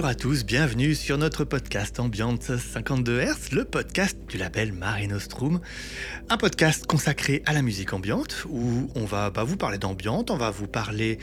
bonjour à tous, bienvenue sur notre podcast Ambiance 52 Hz, le podcast du label Mare Nostrum. Un podcast consacré à la musique ambiante où on va pas vous parler d'ambiante, on va vous parler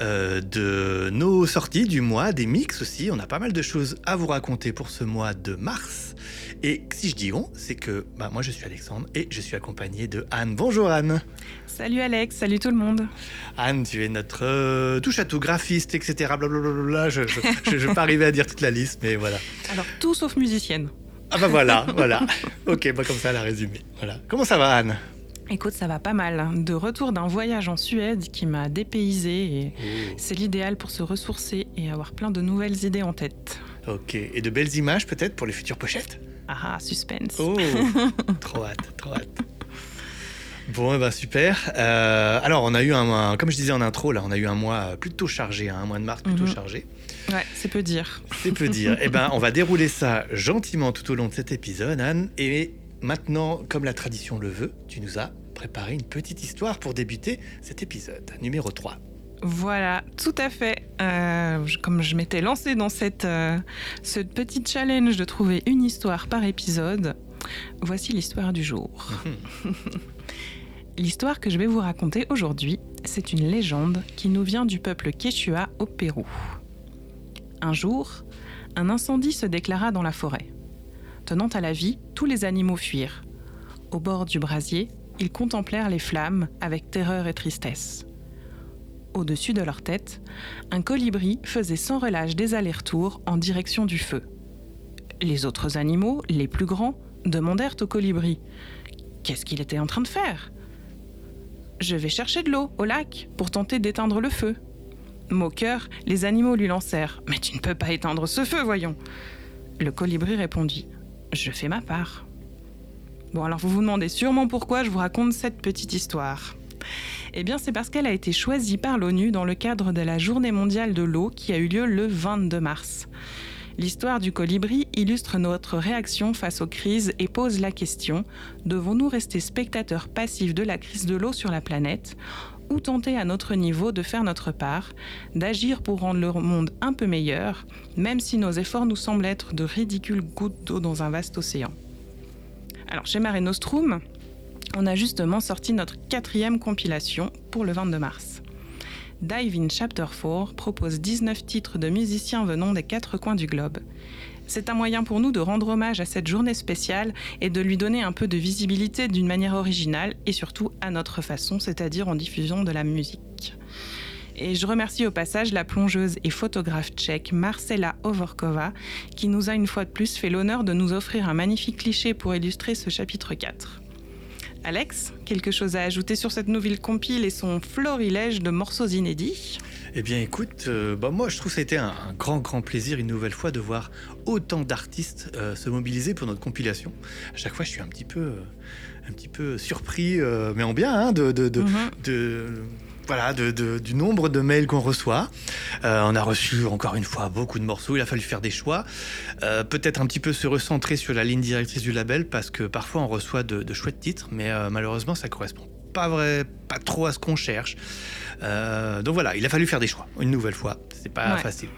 euh, de nos sorties du mois, des mix aussi. On a pas mal de choses à vous raconter pour ce mois de mars. Et si je dis on, c'est que bah, moi je suis Alexandre et je suis accompagné de Anne. Bonjour Anne. Salut Alex, salut tout le monde. Anne, tu es notre euh, touche à tout graphiste, etc. Blablabla. Je ne vais pas arriver à dire toute la liste, mais voilà. Alors tout sauf musicienne. Ah bah voilà, voilà. Ok, bah comme ça, elle a résumé. Voilà. Comment ça va Anne? Écoute, ça va pas mal. De retour d'un voyage en Suède qui m'a dépaysé et Oh. c'est l'idéal pour se ressourcer et avoir plein de nouvelles idées en tête. Ok, et de belles images peut-être pour les futures pochettes? Ah, ah, suspense. Oh, trop hâte, trop hâte. Bon, eh ben super. Euh, alors, on a eu un, un- comme je disais en intro, là, on a eu un mois plutôt chargé, hein, un mois de mars plutôt Mhm. chargé. Ouais, c'est peu dire. C'est peu dire. eh ben, on va dérouler ça gentiment tout au long de cet épisode, Anne. Et maintenant, comme la tradition le veut, tu nous as préparé une petite histoire pour débuter cet épisode, numéro 3. Voilà, tout à fait. Euh, comme je m'étais lancée dans cette, euh, ce petit challenge de trouver une histoire par épisode, voici l'histoire du jour. L'histoire que je vais vous raconter aujourd'hui, c'est une légende qui nous vient du peuple Quechua au Pérou. Un jour, un incendie se déclara dans la forêt. Tenant à la vie, tous les animaux fuirent. Au bord du brasier, ils contemplèrent les flammes avec terreur et tristesse. Au-dessus de leur tête, un colibri faisait sans relâche des allers-retours en direction du feu. Les autres animaux, les plus grands, demandèrent au colibri Qu'est-ce qu'il était en train de faire Je vais chercher de l'eau au lac pour tenter d'éteindre le feu. Moqueur, les animaux lui lancèrent Mais tu ne peux pas éteindre ce feu, voyons Le colibri répondit Je fais ma part. Bon, alors vous vous demandez sûrement pourquoi je vous raconte cette petite histoire. Eh bien, c'est parce qu'elle a été choisie par l'ONU dans le cadre de la Journée mondiale de l'eau qui a eu lieu le 22 mars. L'histoire du colibri illustre notre réaction face aux crises et pose la question devons-nous rester spectateurs passifs de la crise de l'eau sur la planète? Ou tenter à notre niveau de faire notre part, d'agir pour rendre le monde un peu meilleur, même si nos efforts nous semblent être de ridicules gouttes d'eau dans un vaste océan Alors, chez Mare Nostrum, on a justement sorti notre quatrième compilation pour le 22 mars. Dive in Chapter 4 propose 19 titres de musiciens venant des quatre coins du globe. C'est un moyen pour nous de rendre hommage à cette journée spéciale et de lui donner un peu de visibilité d'une manière originale et surtout à notre façon, c'est-à-dire en diffusion de la musique. Et je remercie au passage la plongeuse et photographe tchèque Marcela Overkova qui nous a une fois de plus fait l'honneur de nous offrir un magnifique cliché pour illustrer ce chapitre 4. Alex, quelque chose à ajouter sur cette nouvelle compile et son florilège de morceaux inédits? Eh bien, écoute, euh, bah, moi, je trouve que ça a été un, un grand, grand plaisir, une nouvelle fois, de voir autant d'artistes euh, se mobiliser pour notre compilation. À chaque fois, je suis un petit peu, euh, un petit peu surpris, mais en bien, hein, de, de, de, Mhm. de- voilà, de, du nombre de mails qu'on reçoit. Euh, on a reçu encore une fois beaucoup de morceaux. Il a fallu faire des choix. Euh, Peut-être un petit peu se recentrer sur la ligne directrice du label parce que parfois on reçoit de, de chouettes titres, mais euh, malheureusement ça correspond pas vrai, pas trop à ce qu'on cherche. Euh, donc voilà, il a fallu faire des choix une nouvelle fois. C'est pas Ouais. facile.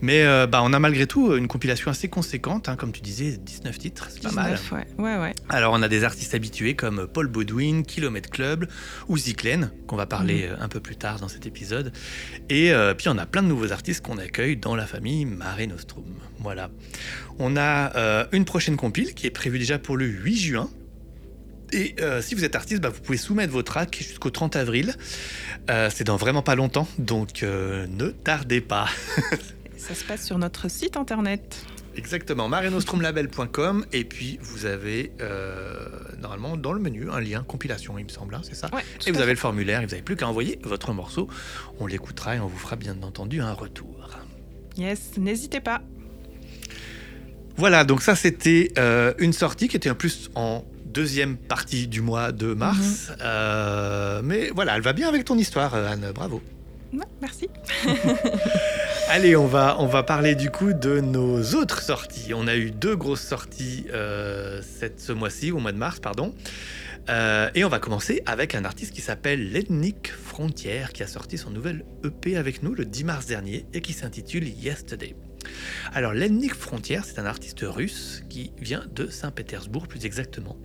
Mais euh, bah, on a malgré tout une compilation assez conséquente, hein, comme tu disais, 19 titres, c'est pas mal. 19, ouais. ouais, ouais. Alors on a des artistes habitués comme Paul Baudouin, Kilomètre Club ou Ziklen, qu'on va parler euh, un peu plus tard dans cet épisode. Et euh, puis on a plein de nouveaux artistes qu'on accueille dans la famille Mare Nostrum. Voilà. On a une prochaine compile qui est prévue déjà pour le 8 juin. Et euh, si vous êtes artiste, bah, vous pouvez soumettre vos tracks jusqu'au 30 avril. Euh, c'est dans vraiment pas longtemps, donc euh, ne tardez pas. Ça se passe sur notre site internet. Exactement, marenostrumlabel.com et puis vous avez normalement dans le menu un lien compilation, il me semble, hein, c'est ça Ouais, Et vous avez le formulaire, et vous n'avez plus qu'à envoyer votre morceau. On l'écoutera et on vous fera bien entendu un retour. Yes, n'hésitez pas. Voilà, donc ça c'était euh, une sortie qui était en plus en deuxième partie du mois de mars. Euh, mais voilà, elle va bien avec ton histoire, euh, Anne, bravo. Ouais, merci. Allez, on va, on va parler du coup de nos autres sorties. On a eu deux grosses sorties euh, cette, ce mois-ci, au mois de mars, pardon. Euh, et on va commencer avec un artiste qui s'appelle L'Ethnic Frontière, qui a sorti son nouvel EP avec nous le 10 mars dernier et qui s'intitule Yesterday. Alors, Lennik Frontier, c'est un artiste russe qui vient de Saint-Pétersbourg, plus exactement.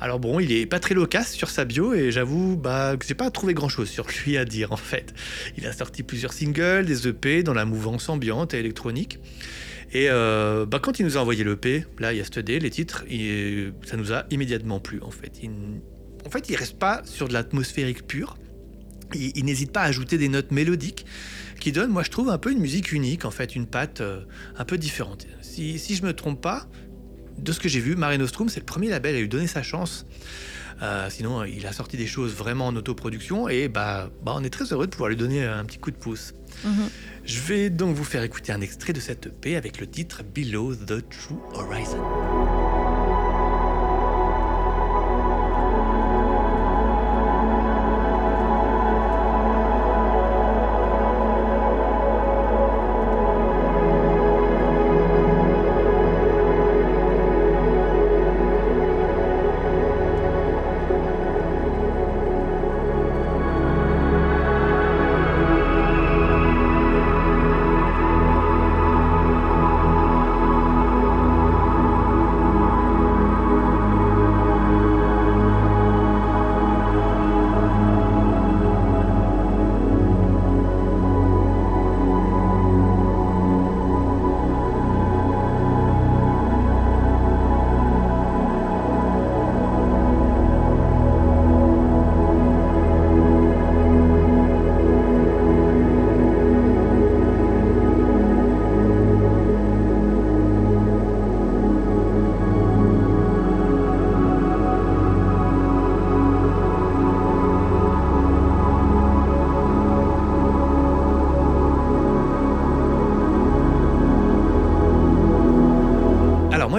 Alors bon, il est pas très loquace sur sa bio et j'avoue bah, que j'ai pas trouvé grand-chose sur lui à dire en fait. Il a sorti plusieurs singles, des EP dans la mouvance ambiante et électronique. Et euh, bah, quand il nous a envoyé l'EP, là, Yesterday, les titres, ça nous a immédiatement plu en fait. Il, en fait, il reste pas sur de l'atmosphérique pure. Il, n'hésite pas à ajouter des notes mélodiques qui donnent, moi je trouve, un peu une musique unique, en fait, une patte euh, un peu différente. Si, si je me trompe pas, de ce que j'ai vu, Mare Nostrum, c'est le premier label à lui donner sa chance. Euh, sinon, il a sorti des choses vraiment en autoproduction et bah, bah, on est très heureux de pouvoir lui donner un petit coup de pouce. Mhm. Je vais donc vous faire écouter un extrait de cette EP avec le titre Below the True Horizon.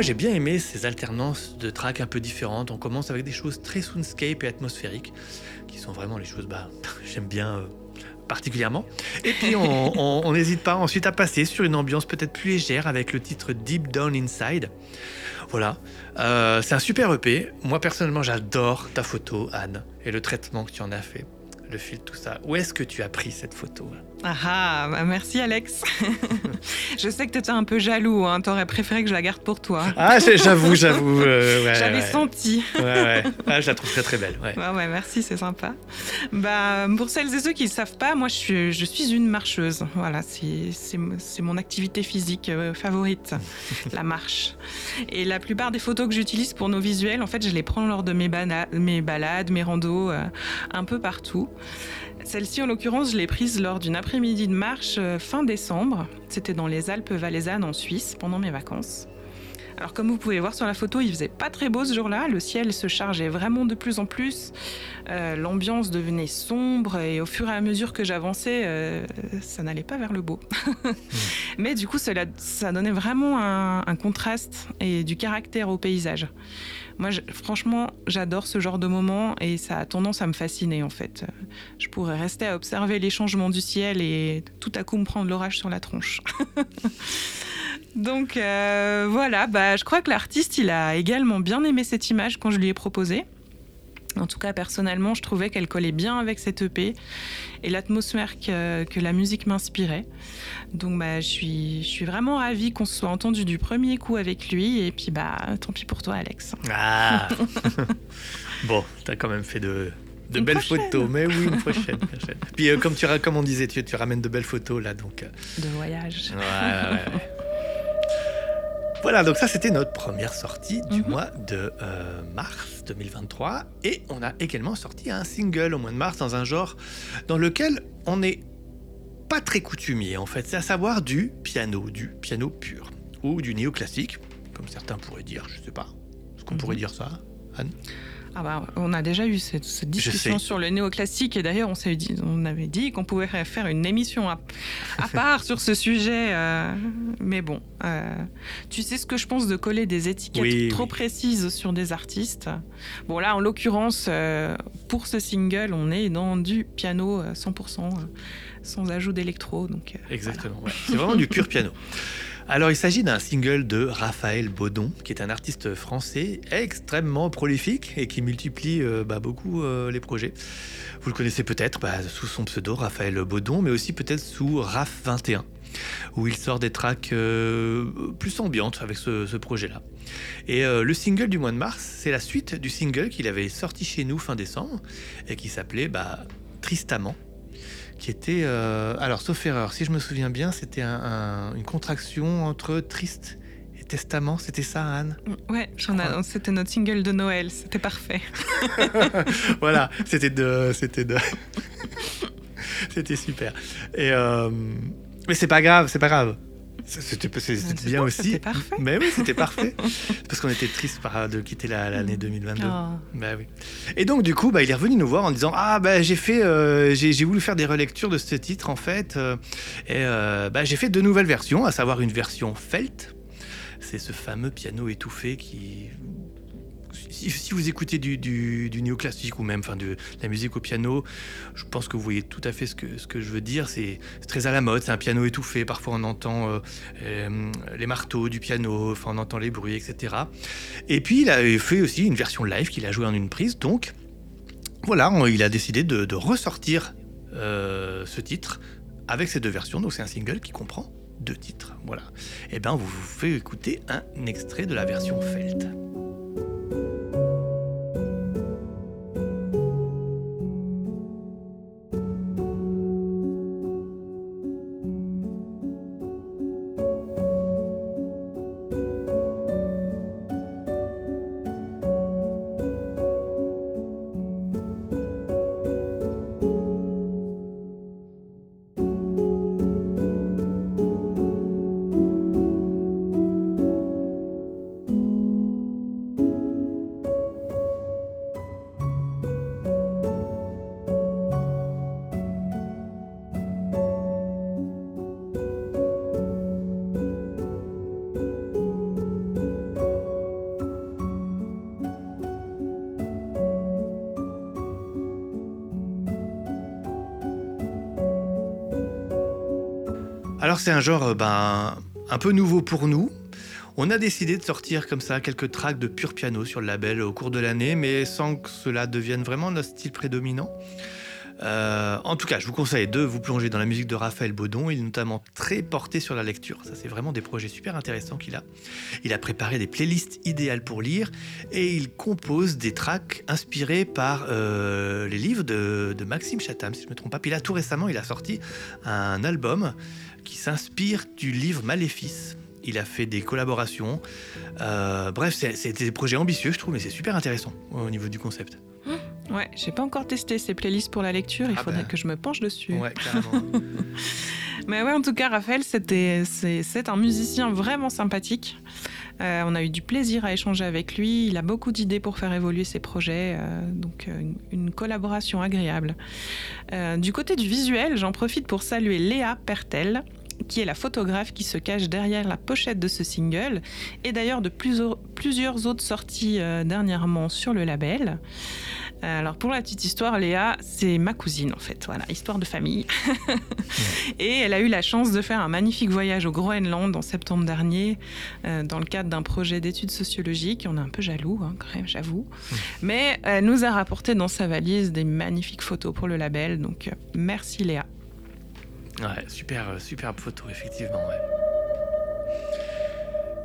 J'ai bien aimé ces alternances de tracks un peu différentes. On commence avec des choses très soundscape et atmosphériques, qui sont vraiment les choses, bah, j'aime bien euh, particulièrement. Et puis on n'hésite pas ensuite à passer sur une ambiance peut-être plus légère avec le titre Deep Down Inside. Voilà, euh, c'est un super EP. Moi personnellement, j'adore ta photo, Anne, et le traitement que tu en as fait le fil tout ça. Où est-ce que tu as pris cette photo Ah, ah bah merci Alex. je sais que tu étais un peu jaloux, hein. t'aurais préféré que je la garde pour toi. Ah, j'avoue, j'avoue. Euh, J'avais senti. ouais, ouais. Ah, je la trouve très très belle. Ouais, ouais, merci, c'est sympa. Bah, pour celles et ceux qui ne savent pas, moi je suis, je suis une marcheuse. Voilà, c'est mon activité physique euh, favorite, la marche. Et la plupart des photos que j'utilise pour nos visuels, en fait, je les prends lors de mes, mes balades, mes randos, euh, un peu partout. Celle-ci, en l'occurrence, je l'ai prise lors d'une après-midi de marche euh, fin décembre. C'était dans les Alpes valaisannes en Suisse pendant mes vacances. Alors comme vous pouvez voir sur la photo, il faisait pas très beau ce jour-là. Le ciel se chargeait vraiment de plus en plus. Euh, l'ambiance devenait sombre et au fur et à mesure que j'avançais, euh, ça n'allait pas vers le beau. Mais du coup, cela, ça donnait vraiment un contraste et du caractère au paysage. Moi, franchement, j'adore ce genre de moment et ça a tendance à me fasciner en fait. Je pourrais rester à observer les changements du ciel et tout à coup me prendre l'orage sur la tronche. Donc euh, voilà, bah, je crois que l'artiste, il a également bien aimé cette image quand je lui ai proposé. En tout cas, personnellement, je trouvais qu'elle collait bien avec cette EP et l'atmosphère que, la musique m'inspirait. Donc, bah, je, suis, je suis vraiment ravie qu'on se soit entendu du premier coup avec lui. Et puis, bah, tant pis pour toi, Alex. Ah Bon, t'as quand même fait de, de belles photos, mais oui, une prochaine. Puis, euh, comme, tu, comme on disait, tu, tu ramènes de belles photos là. donc. Euh. De voyage. ouais, ouais. Voilà, donc ça c'était notre première sortie du mhm. mois de euh, mars 2023. Et on a également sorti un single au mois de mars dans un genre dans lequel on n'est pas très coutumier en fait. C'est à savoir du piano, du piano pur. Ou du néoclassique, comme certains pourraient dire, je sais pas. Est-ce qu'on pourrait mhm. dire ça, Anne? Ah bah, on a déjà eu cette, discussion sur le néoclassique et d'ailleurs on, on avait dit qu'on pouvait faire une émission à, part sur ce sujet. Euh, mais bon, euh, tu sais ce que je pense de coller des étiquettes trop précises sur des artistes? Bon là, en l'occurrence, euh, pour ce single, on est dans du piano 100%, sans ajout d'électro. Donc, Exactement, c'est vraiment du pur piano. Alors il s'agit d'un single de Raphaël Baudon, qui est un artiste français extrêmement prolifique et qui multiplie euh, bah, beaucoup euh, les projets. Vous le connaissez peut-être bah, sous son pseudo Raphaël Baudon, mais aussi peut-être sous RAF21. où il sort des tracks euh, plus ambiantes avec ce, projet-là. Et le single du mois de mars, c'est la suite du single qu'il avait sorti chez nous fin décembre et qui s'appelait bah, Tristamment qui était, alors sauf erreur, si je me souviens bien, c'était une contraction entre triste Testament, c'était ça, Anne? Ouais, c'était notre single de Noël, c'était parfait. voilà, c'était de, c'était de, c'était super. Et euh, mais c'est pas grave, c'est pas grave. C'était bien aussi. C'était parfait. Mais oui, c'était parfait. parce qu'on était triste de quitter l'année 2022. Bah oui. Et donc, du coup, bah, il est revenu nous voir en disant Ah, bah, j'ai fait, euh, j'ai voulu faire des relectures de ce titre, en fait. Euh, et bah, j'ai fait deux nouvelles versions, à savoir une version Felt c'est ce fameux piano étouffé qui. Si, vous écoutez du, du, néoclassique ou même enfin, de la musique au piano, je pense que vous voyez tout à fait ce que, je veux dire. C'est très à la mode, c'est un piano étouffé. Parfois on entend euh, euh, les marteaux du piano, on entend les bruits, etc. Et puis il a fait aussi une version live qu'il a joué en une prise. Donc voilà, il a décidé de, ressortir euh, ce titre avec ces deux versions. Donc c'est un single qui comprend deux titres. Voilà. Et eh bien, vous vous fait écouter un extrait de la version Felt. C'est un genre euh, ben, un peu nouveau pour nous. On a décidé de sortir comme ça quelques tracks de pur piano sur le label au cours de l'année, mais sans que cela devienne vraiment notre style prédominant. Euh, en tout cas, je vous conseille de vous plonger dans la musique de Raphaël Baudon. Il est notamment très porté sur la lecture. Ça, c'est vraiment des projets super intéressants qu'il a. Il a préparé des playlists idéales pour lire et il compose des tracks inspirés par euh, les livres de, Maxime Chatham, si je ne me trompe pas. Puis là, tout récemment, il a sorti un album qui s'inspire du livre Maléfice. Il a fait des collaborations. Euh, bref, c'est des projets ambitieux, je trouve, mais c'est super intéressant au niveau du concept. Mmh. Ouais, j'ai pas encore testé ces playlists pour la lecture. Il ah faudrait ben. que je me penche dessus. Ouais, carrément. mais ouais, en tout cas, Raphaël, c'est un musicien vraiment sympathique. Euh, on a eu du plaisir à échanger avec lui. Il a beaucoup d'idées pour faire évoluer ses projets, euh, donc une, collaboration agréable. du côté du visuel, j'en profite pour saluer Léa Pertel, qui est la photographe qui se cache derrière la pochette de ce single, et d'ailleurs de plusieurs autres sorties euh, dernièrement sur le label. Euh, alors pour la petite histoire, Léa, c'est ma cousine en fait, voilà, histoire de famille. et elle a eu la chance de faire un magnifique voyage au Groenland en septembre dernier, euh, dans le cadre d'un projet d'études sociologiques. On est un peu jaloux, hein, quand même, j'avoue. Mais elle nous a rapporté dans sa valise des magnifiques photos pour le label, donc merci Léa. Ouais, super, euh, superbe photo, effectivement.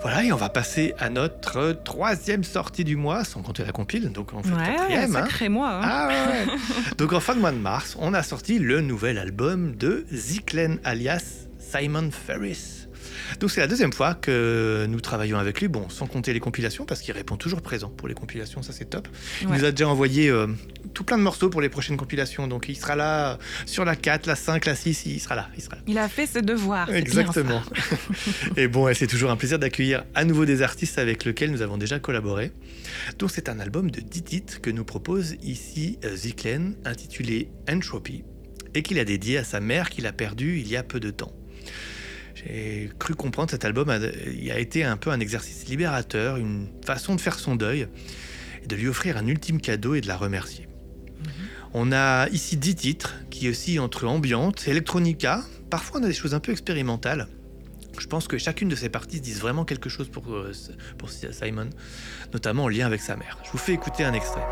Voilà, et on va passer à notre troisième sortie du mois, sans compter la compile, donc en fait ouais, quatrième. Hein. Mois. Hein. Ah ouais. donc en fin de mois de mars, on a sorti le nouvel album de Ziklen alias Simon Ferris. Donc c'est la deuxième fois que nous travaillons avec lui, bon, sans compter les compilations, parce qu'il répond toujours présent pour les compilations, ça c'est top. Il nous a déjà envoyé euh, tout plein de morceaux pour les prochaines compilations, donc il sera là sur la 4, la 5, la 6, il sera là. Il, sera là. il a fait ses devoirs. Exactement. et bon, c'est toujours un plaisir d'accueillir à nouveau des artistes avec lesquels nous avons déjà collaboré. Donc c'est un album de 10 titres que nous propose ici euh, Ziklen, intitulé Entropy, et qu'il a dédié à sa mère qu'il a perdue il y a peu de temps. J'ai cru comprendre cet album a, a été un peu un exercice libérateur, une façon de faire son deuil et de lui offrir un ultime cadeau et de la remercier. Mhm. On a ici dix titres qui oscillent entre ambiante, electronica, parfois on a des choses un peu expérimentales. Je pense que chacune de ces parties disent vraiment quelque chose pour, euh, pour Simon, notamment en lien avec sa mère. Je vous fais écouter un extrait.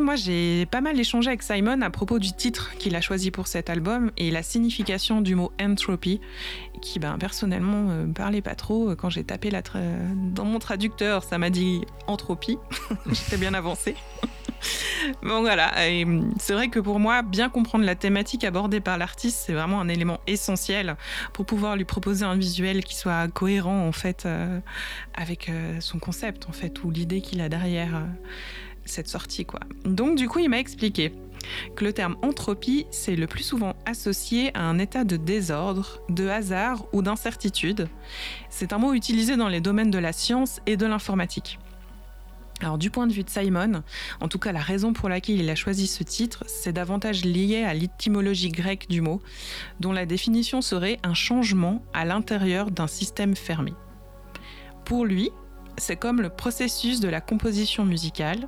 Moi j'ai pas mal échangé avec Simon à propos du titre qu'il a choisi pour cet album et la signification du mot entropy, qui ben, personnellement me parlait pas trop. Quand j'ai tapé la dans mon traducteur, ça m'a dit entropie. J'étais bien avancée. bon voilà, c'est vrai que pour moi, bien comprendre la thématique abordée par l'artiste, c'est vraiment un élément essentiel pour pouvoir lui proposer un visuel qui soit cohérent en fait euh, avec euh, son concept en fait ou l'idée qu'il a derrière euh, cette sortie quoi. Donc du coup, il m'a expliqué que le terme entropie, c'est le plus souvent associé à un état de désordre, de hasard ou d'incertitude. C'est un mot utilisé dans les domaines de la science et de l'informatique. Alors du point de vue de Simon, en tout cas la raison pour laquelle il a choisi ce titre, c'est davantage lié à l'étymologie grecque du mot, dont la définition serait un changement à l'intérieur d'un système fermé. Pour lui, c'est comme le processus de la composition musicale,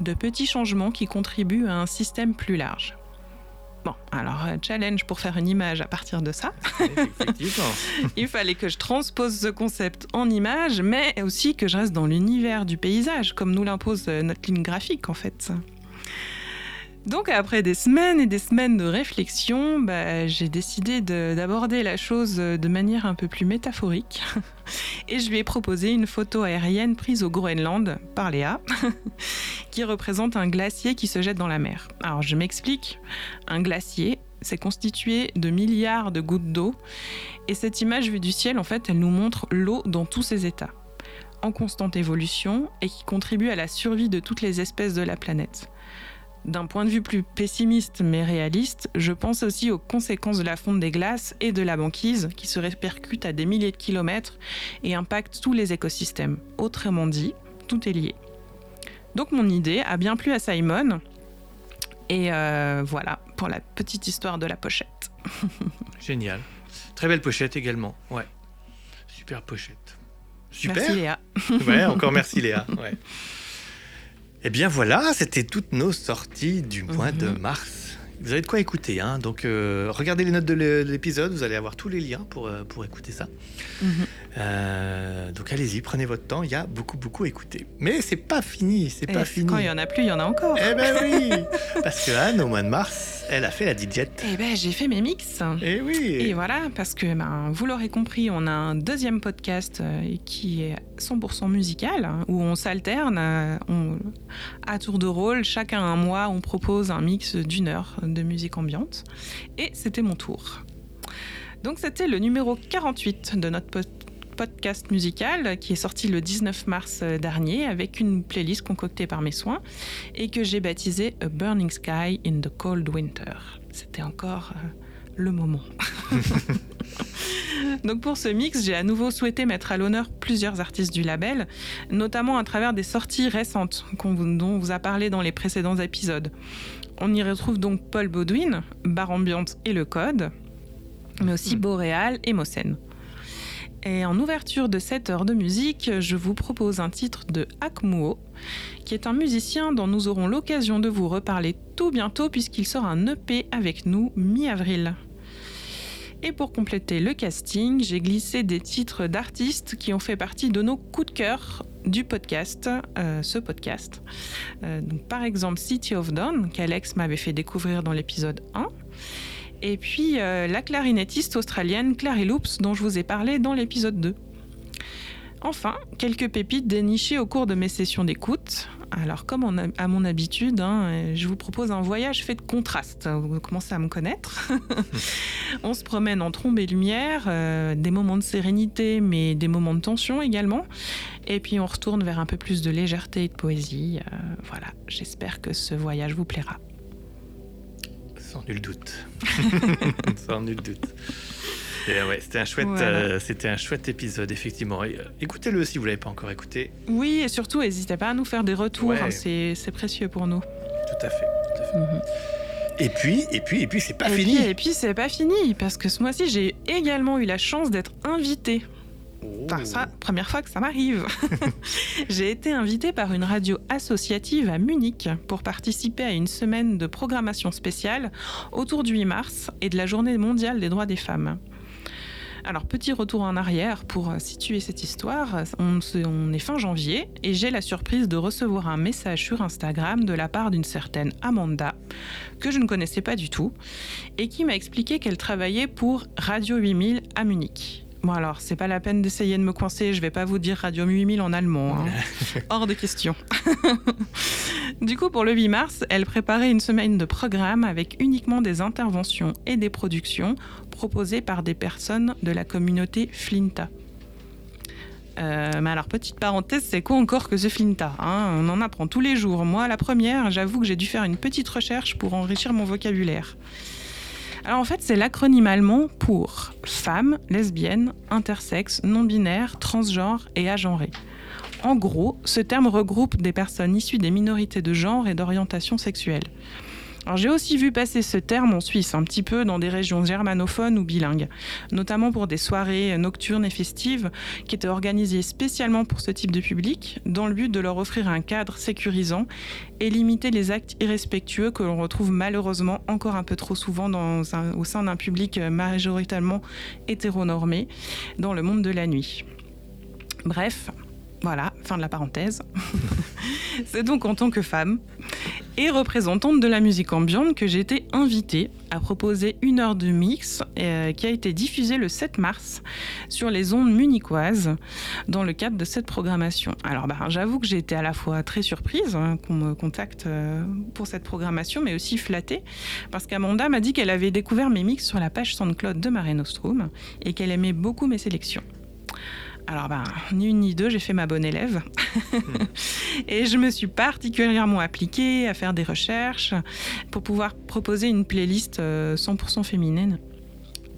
de petits changements qui contribuent à un système plus large. Bon, alors euh, challenge pour faire une image à partir de ça. Il fallait que je transpose ce concept en image, mais aussi que je reste dans l'univers du paysage, comme nous l'impose euh, notre ligne graphique en fait. Donc après des semaines et des semaines de réflexion, bah, j'ai décidé d'aborder la chose de manière un peu plus métaphorique. Et je lui ai proposé une photo aérienne prise au Groenland par Léa, qui représente un glacier qui se jette dans la mer. Alors je m'explique, un glacier, c'est constitué de milliards de gouttes d'eau. Et cette image vue du ciel, en fait, elle nous montre l'eau dans tous ses états en constante évolution et qui contribue à la survie de toutes les espèces de la planète. D'un point de vue plus pessimiste mais réaliste, je pense aussi aux conséquences de la fonte des glaces et de la banquise qui se répercutent à des milliers de kilomètres et impactent tous les écosystèmes. Autrement dit, tout est lié. Donc mon idée a bien plu à Simon. Et euh, voilà pour la petite histoire de la pochette. Génial. Très belle pochette également. Ouais. Super pochette. Super. Merci Léa. ouais, encore merci Léa. Ouais. Eh bien voilà, c'était toutes nos sorties du mois de mhm. mars. Vous avez de quoi écouter, hein donc euh, regardez les notes de l'épisode, vous allez avoir tous les liens pour, euh, pour écouter ça. Mhm. Euh, donc allez-y, prenez votre temps, il y a beaucoup beaucoup à écouter. Mais c'est pas fini, c'est pas fini. Quand il y en a plus, il y en a encore. Eh ben oui, parce que Anne, au mois de mars, elle a fait la DJ. Eh ben j'ai fait mes mix. Et eh oui. Et voilà, parce que ben, vous l'aurez compris, on a un deuxième podcast qui est 100% musical, hein, où on s'alterne à tour de rôle. Chacun un mois, on propose un mix d'une heure de musique ambiante. Et c'était mon tour. Donc c'était le numéro 48 de notre podcast musical qui est sorti le 19 mars dernier avec une playlist concoctée par mes soins et que j'ai baptisé A Burning Sky in the Cold Winter. C'était encore euh, le moment. Donc pour ce mix, j'ai à nouveau souhaité mettre à l'honneur plusieurs artistes du label, notamment à travers des sorties récentes dont on vous a parlé dans les précédents épisodes. On y retrouve donc Paul Baudouin, Bar Ambiante et Le Code, mais aussi hmm. Boréal et Mosen. Et en ouverture de cette heure de musique, je vous propose un titre de Akmuo, qui est un musicien dont nous aurons l'occasion de vous reparler tout bientôt puisqu'il sort un EP avec nous mi-avril. Et pour compléter le casting, j'ai glissé des titres d'artistes qui ont fait partie de nos coups de cœur du podcast, euh, ce podcast. Euh, par exemple, City of Dawn, qu'Alex m'avait fait découvrir dans l'épisode 1. Et puis euh, la clarinettiste australienne Clary Loops, dont je vous ai parlé dans l'épisode 2. Enfin, quelques pépites dénichées au cours de mes sessions d'écoute. Alors, comme à mon habitude, hein, je vous propose un voyage fait de contrastes. Vous commencez à me connaître. on se promène en trombe et lumière, euh, des moments de sérénité, mais des moments de tension également. Et puis, on retourne vers un peu plus de légèreté et de poésie. Euh, voilà, j'espère que ce voyage vous plaira. Sans nul doute. Sans nul doute ouais, c'était un chouette, euh, c'était un chouette épisode effectivement. Euh, écoutez-le si vous l'avez pas encore écouté. Oui, et surtout n'hésitez pas à nous faire des retours. Hein, c'est, précieux pour nous. Tout à fait. Mhm. Et puis, et puis, et puis, c'est pas fini. et puis, c'est pas fini parce que ce mois-ci, j'ai également eu la chance d'être invitée. Oh. Première fois que ça m'arrive. J'ai été invitée par une radio associative à Munich pour participer à une semaine de programmation spéciale autour du 8 mars et de la Journée mondiale des droits des femmes. Alors, petit retour en arrière pour euh, situer cette histoire. On, on est fin janvier et j'ai la surprise de recevoir un message sur Instagram de la part d'une certaine Amanda, que je ne connaissais pas du tout, et qui m'a expliqué qu'elle travaillait pour Radio 8000 à Munich. Bon alors, c'est pas la peine d'essayer de me coincer, je vais pas vous dire Radio 8000 en allemand. Hein. Hors de question. du coup, pour le 8 mars, elle préparait une semaine de programme avec uniquement des interventions et des productions proposées par des personnes de la communauté Flinta. Euh, mais alors, petite parenthèse, c'est quoi encore que ce Flinta hein? On en apprend tous les jours. Moi, la première, j'avoue que j'ai dû faire une petite recherche pour enrichir mon vocabulaire. Alors en fait, c'est l'acronyme allemand pour femme, lesbienne, intersexe, non-binaire, transgenre et agenré. En gros, ce terme regroupe des personnes issues des minorités de genre et d'orientation sexuelle. Alors j'ai aussi vu passer ce terme en Suisse, un petit peu dans des régions germanophones ou bilingues, notamment pour des soirées nocturnes et festives qui étaient organisées spécialement pour ce type de public, dans le but de leur offrir un cadre sécurisant et limiter les actes irrespectueux que l'on retrouve malheureusement encore un peu trop souvent au sein d'un public majoritairement hétéronormé dans le monde de la nuit. Bref, voilà, fin de la parenthèse. c'est donc en tant que femme et représentante de la musique ambiante que j'ai été invitée à proposer une heure de mix euh, qui a été diffusée le 7 mars sur les ondes munichoises dans le cadre de cette programmation. Alors bah, j'avoue que j'ai été à la fois très surprise hein, qu'on me contacte euh, pour cette programmation, mais aussi flattée parce qu'Amanda m'a dit qu'elle avait découvert mes mix sur la page SoundCloud de Mare Nostrum et qu'elle aimait beaucoup mes sélections. Alors, ben, ni une ni deux, j'ai fait ma bonne élève. et je me suis particulièrement appliquée à faire des recherches pour pouvoir proposer une playlist 100% euh, féminine.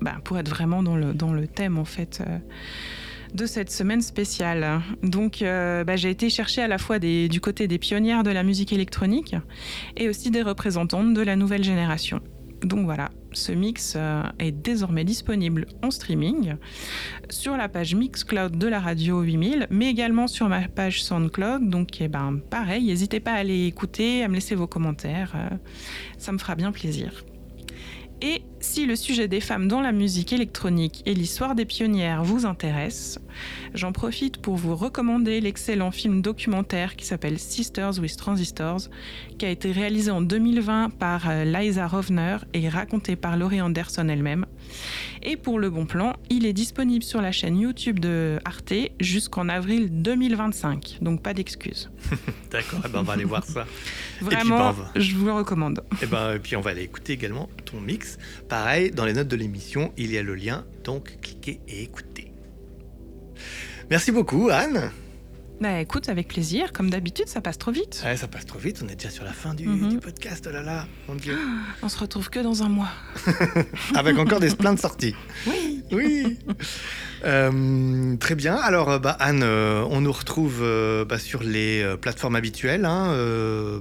Ben, pour être vraiment dans le, dans le thème, en fait. Euh, de cette semaine spéciale. Donc euh, ben, j'ai été chercher à la fois du côté des pionnières de la musique électronique et aussi des représentantes de la nouvelle génération. Donc voilà, ce mix euh, est désormais disponible en streaming sur la page Mixcloud de la radio 8000, mais également sur ma page SoundCloud. Donc eh ben, pareil, n'hésitez pas à aller écouter, à me laisser vos commentaires, euh, ça me fera bien plaisir. Si le sujet des femmes dans la musique électronique et l'histoire des pionnières vous intéresse, j'en profite pour vous recommander l'excellent film documentaire qui s'appelle Sisters with Transistors, qui a été réalisé en 2020 par euh, Liza Rovner et raconté par Laurie Anderson elle-même. Et pour le bon plan, il est disponible sur la chaîne YouTube de Arte jusqu'en avril 2025, donc pas d'excuses. D'accord, eh ben, on va aller voir ça. Vraiment, ben, je vous le recommande. Et, eh ben, et puis on va aller écouter également ton mix. Pareil, dans les notes de l'émission, il y a le lien, donc cliquez et écoutez. Merci beaucoup, Anne. Bah écoute, avec plaisir. Comme d'habitude, ça passe trop vite. Ouais, ça passe trop vite. On est déjà sur la fin du, mhm. podcast. Oh là là, mon Dieu. On se retrouve que dans un mois. avec encore des de sorties. Oui. Oui. Euh, très bien. Alors, euh, bah, Anne, euh, on nous retrouve bah, sur les plateformes habituelles. Hein,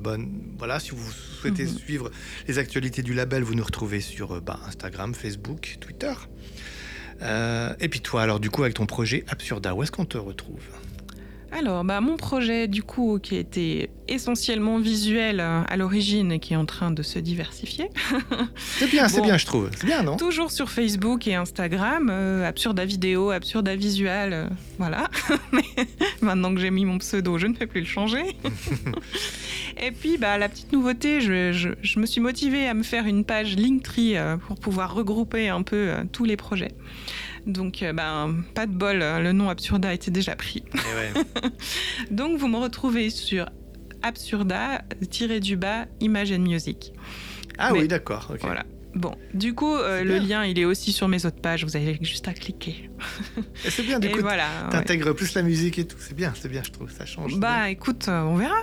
bah, voilà, si vous souhaitez mhm. suivre les actualités du label, vous nous retrouvez sur bah, Instagram, Facebook, Twitter. et puis toi, alors du coup, avec ton projet Absurda, où est-ce qu'on te retrouve? Alors, bah, mon projet, du coup, qui était essentiellement visuel euh, à l'origine et qui est en train de se diversifier. c'est bien, c'est bien, je trouve. C'est bien, non? Toujours sur Facebook et Instagram, euh, Absurda Vidéo, Absurda Visual, euh, voilà. Mais maintenant que j'ai mis mon pseudo, je ne peux plus le changer. et puis, bah, la petite nouveauté, je, me suis motivée à me faire une page Linktree pour pouvoir regrouper un peu tous les projets. Donc, euh, ben, pas de bol, hein, le nom Absurda a été déjà pris. Eh Donc, vous me retrouvez sur Absurda-du-bas Image and Music. Ah oui, d'accord. Voilà. Bon, du coup, euh, le lien, il est aussi sur mes autres pages. Vous avez juste à cliquer. c'est bien, du coup, voilà, t'intègres plus la musique et tout. C'est bien, c'est bien, je trouve. Ça change. Bah, écoute, euh, on verra.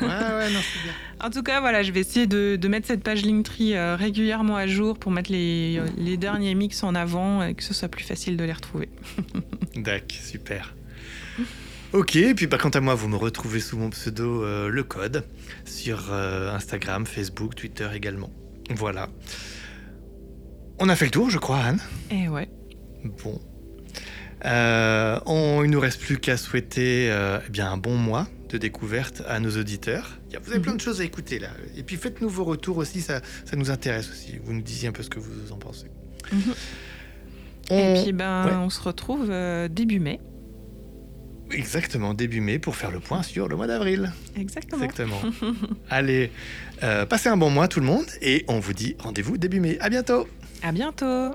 ouais, ouais, non, c'est bien. En tout cas, voilà, je vais essayer de, mettre cette page Linktree euh, régulièrement à jour pour mettre les, les derniers mix en avant et que ce soit plus facile de les retrouver. D'accord, super. Ok, et puis bah, quant à moi, vous me retrouvez sous mon pseudo Le Code sur Instagram, Facebook, Twitter également. Voilà. On a fait le tour, je crois, Anne. Eh ouais. Bon. Euh, on, il nous reste plus qu'à souhaiter euh, eh bien, un bon mois de découverte à nos auditeurs. Vous avez plein de mhm. choses à écouter là. Et puis faites-nous vos retours aussi, ça, ça nous intéresse aussi. Vous nous disiez un peu ce que vous en pensez. Mhm. Et puis ben, on se retrouve euh, début mai. Exactement, début mai pour faire le point sur le mois d'avril. Exactement. Exactement. Allez, passez un bon mois tout le monde et on vous dit rendez-vous début mai. À bientôt. À bientôt.